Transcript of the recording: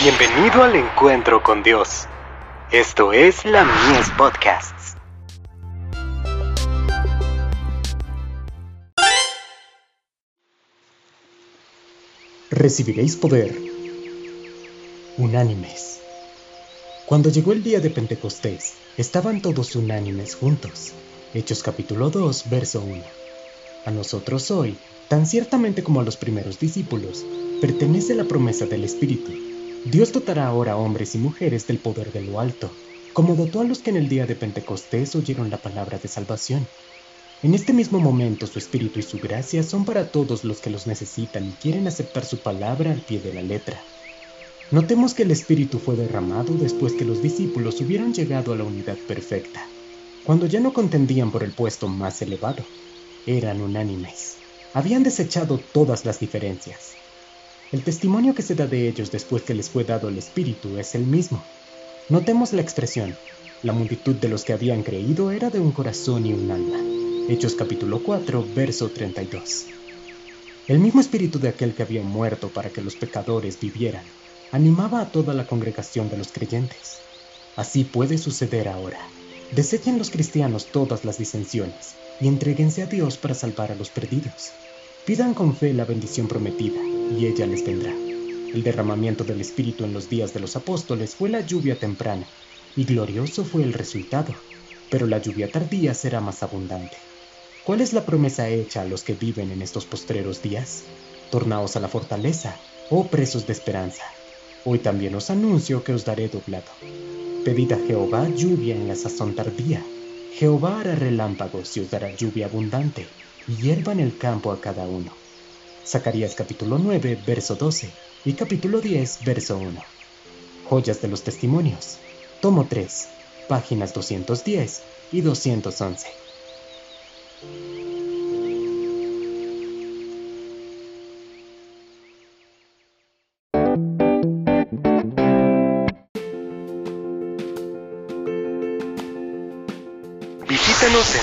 Bienvenido al encuentro con Dios. Esto es la Mies Podcasts. Recibiréis poder. Unánimes. Cuando llegó el día de Pentecostés, estaban todos unánimes juntos. Hechos capítulo 2, verso 1. A nosotros hoy, tan ciertamente como a los primeros discípulos, pertenece la promesa del Espíritu. Dios dotará ahora a hombres y mujeres del poder de lo alto, como dotó a los que en el día de Pentecostés oyeron la palabra de salvación. En este mismo momento su Espíritu y su gracia son para todos los que los necesitan y quieren aceptar su palabra al pie de la letra. Notemos que el Espíritu fue derramado después que los discípulos hubieron llegado a la unidad perfecta, cuando ya no contendían por el puesto más elevado. Eran unánimes. Habían desechado todas las diferencias. El testimonio que se da de ellos después que les fue dado el Espíritu es el mismo. Notemos la expresión. La multitud de los que habían creído era de un corazón y un alma. Hechos capítulo 4, verso 32. El mismo espíritu de aquel que había muerto para que los pecadores vivieran, animaba a toda la congregación de los creyentes. Así puede suceder ahora. Desechen los cristianos todas las disensiones y entréguense a Dios para salvar a los perdidos. Pidan con fe la bendición prometida y ella les vendrá. El derramamiento del Espíritu en los días de los apóstoles fue la lluvia temprana, y glorioso fue el resultado, pero la lluvia tardía será más abundante. ¿Cuál es la promesa hecha a los que viven en estos postreros días? Tornaos a la fortaleza, oh presos de esperanza. Hoy también os anuncio que os daré doblado. Pedid a Jehová lluvia en la sazón tardía. Jehová hará relámpagos y os dará lluvia abundante, y hierba en el campo a cada uno. Zacarías capítulo 9, verso 12 y capítulo 10, verso 1. Joyas de los Testimonios. Tomo 3, páginas 210 y 211. Visítanos en